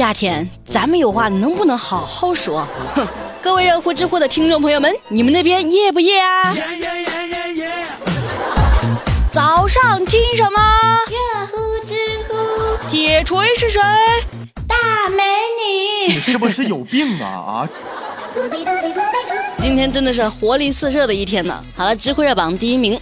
夏天，咱们有话能不能好好说？哼，各位热乎知乎的听众朋友们，你们那边夜不夜啊？早上听什么？热乎知乎，铁锤是谁？大美女你。是不是有病啊啊！今天真的是活力四射的一天呢。好了，知乎热榜第一名，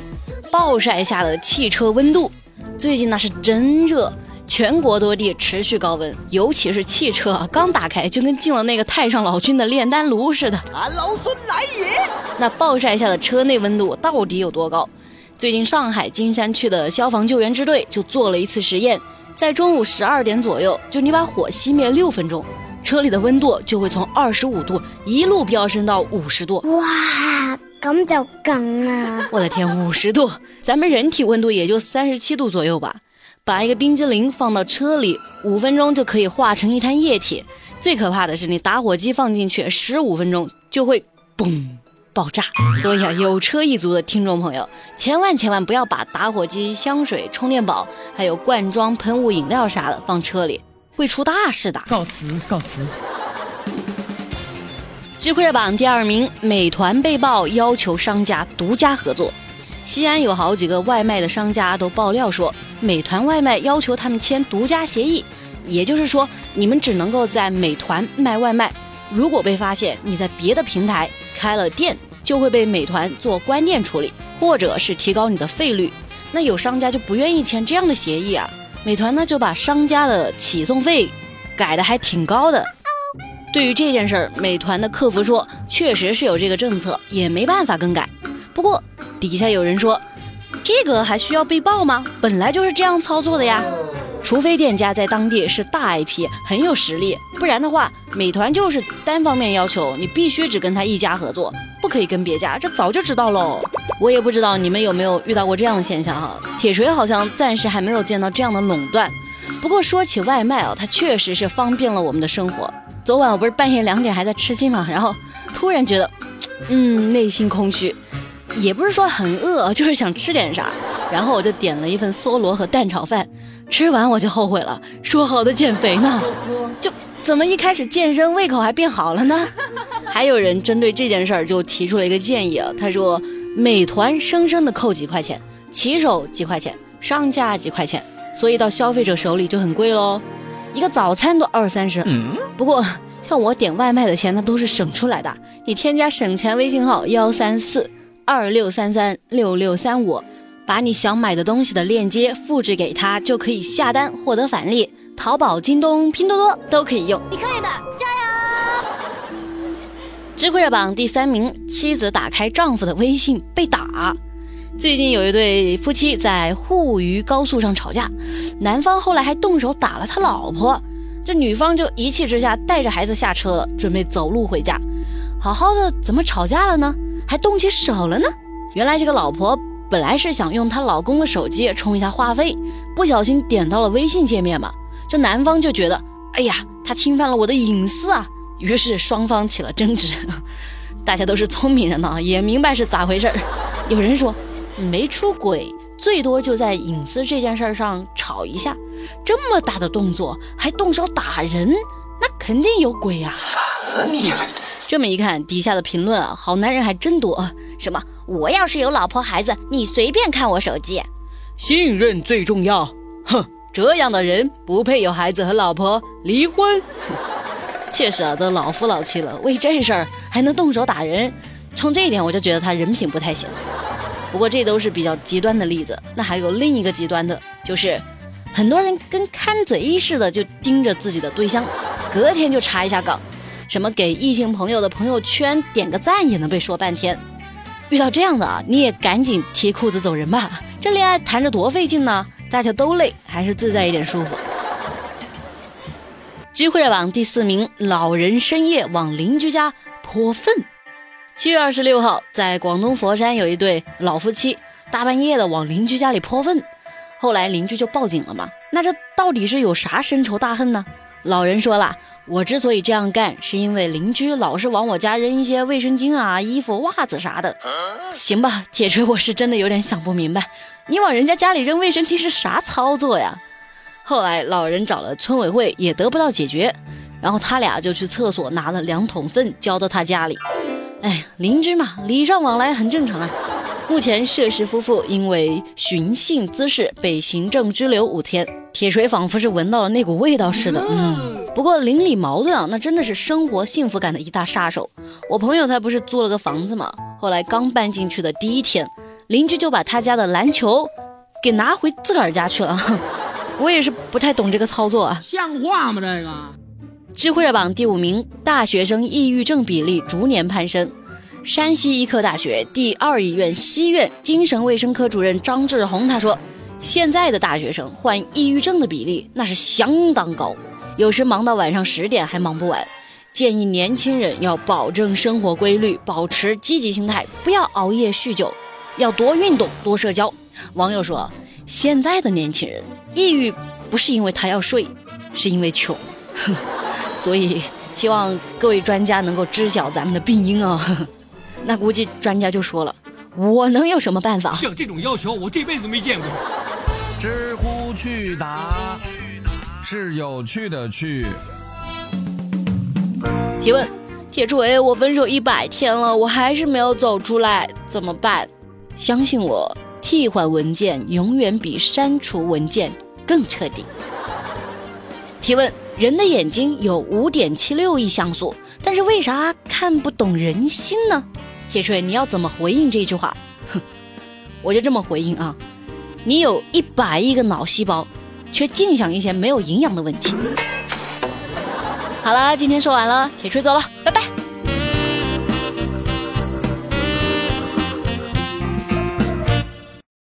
暴晒下的汽车温度，最近那是真热。全国多地持续高温，尤其是汽车啊，刚打开就跟进了那个太上老君的炼丹炉似的。俺老孙来也！那暴晒下的车内温度到底有多高？最近上海金山区的消防救援支队就做了一次实验，在中午十二点左右，就你把火熄灭六分钟，车里的温度就会从二十五度一路飙升到五十度。哇，咁就梗啦！我的天，五十度，咱们人体温度也就三十七度左右吧。把一个冰激凌放到车里，五分钟就可以化成一滩液体。最可怕的是，你打火机放进去，十五分钟就会嘣爆炸。所以啊，有车一族的听众朋友，千万千万不要把打火机、香水、充电宝，还有罐装喷雾饮料啥的放车里，会出大事的。告辞告辞。知乎热榜第二名，美团被曝要求商家独家合作。西安有好几个外卖的商家都爆料说，美团外卖要求他们签独家协议，也就是说，你们只能够在美团卖外卖，如果被发现你在别的平台开了店，就会被美团做关店处理，或者是提高你的费率。那有商家就不愿意签这样的协议啊，美团呢就把商家的起送费改的还挺高的。对于这件事儿，美团的客服说，确实是有这个政策，也没办法更改。不过底下有人说，这个还需要被爆吗？本来就是这样操作的呀。除非店家在当地是大 IP，很有实力，不然的话，美团就是单方面要求你必须只跟他一家合作，不可以跟别家。这早就知道喽。我也不知道你们有没有遇到过这样的现象哈。铁锤好像暂时还没有见到这样的垄断。不过说起外卖啊，它确实是方便了我们的生活。昨晚我不是半夜两点还在吃鸡嘛，然后突然觉得，嗯，内心空虚，也不是说很饿，就是想吃点啥，然后我就点了一份梭罗和蛋炒饭，吃完我就后悔了，说好的减肥呢，就怎么一开始健身胃口还变好了呢？还有人针对这件事儿就提出了一个建议啊，他说美团生生的扣几块钱，骑手几块钱，商家几块钱，所以到消费者手里就很贵喽。一个早餐都二三十，不过像我点外卖的钱，那都是省出来的。你添加省钱微信号幺三四二六三三六六三五，把你想买的东西的链接复制给他，就可以下单获得返利。淘宝、京东、拼多多都可以用。你可以的，加油！知乎热榜第三名，妻子打开丈夫的微信被打。最近有一对夫妻在沪渝高速上吵架，男方后来还动手打了他老婆，这女方就一气之下带着孩子下车了，准备走路回家。好好的怎么吵架了呢？还动起手了呢？原来这个老婆本来是想用她老公的手机充一下话费，不小心点到了微信界面嘛，这男方就觉得，哎呀，他侵犯了我的隐私啊，于是双方起了争执。大家都是聪明人呢，也明白是咋回事儿。有人说。没出轨，最多就在隐私这件事上吵一下，这么大的动作还动手打人，那肯定有鬼呀！反了你了！这么一看，底下的评论啊，好男人还真多。什么？我要是有老婆孩子，你随便看我手机。信任最重要。哼，这样的人不配有孩子和老婆，离婚。确实啊，都老夫老妻了，为这事儿还能动手打人，从这一点我就觉得他人品不太行。不过这都是比较极端的例子，那还有另一个极端的，就是很多人跟看贼似的，就盯着自己的对象，隔天就查一下岗，什么给异性朋友的朋友圈点个赞也能被说半天。遇到这样的啊，你也赶紧提裤子走人吧，这恋爱谈着多费劲呢，大家都累，还是自在一点舒服。知乎热榜第四名，老人深夜往邻居家泼粪。七月二十六号，在广东佛山有一对老夫妻，大半夜的往邻居家里泼粪，后来邻居就报警了嘛。那这到底是有啥深仇大恨呢？老人说了，我之所以这样干，是因为邻居老是往我家扔一些卫生巾啊、衣服、袜子啥的。行吧，铁锤，我是真的有点想不明白，你往人家家里扔卫生巾是啥操作呀？后来老人找了村委会也得不到解决，然后他俩就去厕所拿了两桶粪交到他家里。哎，邻居嘛，礼尚往来很正常啊。目前涉事夫妇因为寻衅滋事被行政拘留五天。铁锤仿佛是闻到了那股味道似的，嗯。不过邻里矛盾啊，那真的是生活幸福感的一大杀手。我朋友他不是租了个房子嘛，后来刚搬进去的第一天，邻居就把他家的篮球给拿回自个儿家去了。我也是不太懂这个操作啊，像话吗？这个智慧热榜第五名，大学生抑郁症比例逐年攀升。山西医科大学第二医院西院精神卫生科主任张志红他说：“现在的大学生患抑郁症的比例那是相当高，有时忙到晚上十点还忙不完。建议年轻人要保证生活规律，保持积极心态，不要熬夜酗酒，要多运动多社交。”网友说：“现在的年轻人抑郁不是因为他要睡，是因为穷。”所以希望各位专家能够知晓咱们的病因啊。那估计专家就说了，我能有什么办法？像这种要求，我这辈子都没见过。知乎去答是有趣的趣。提问：铁锤，我分手一百天了，我还是没有走出来，怎么办？相信我，替换文件永远比删除文件更彻底。提问：人的眼睛有五点七六亿像素，但是为啥看不懂人心呢？铁锤，你要怎么回应这句话？哼，我就这么回应啊！你有一百亿个脑细胞，却净想一些没有营养的问题。好了，今天说完了，铁锤走了，拜拜。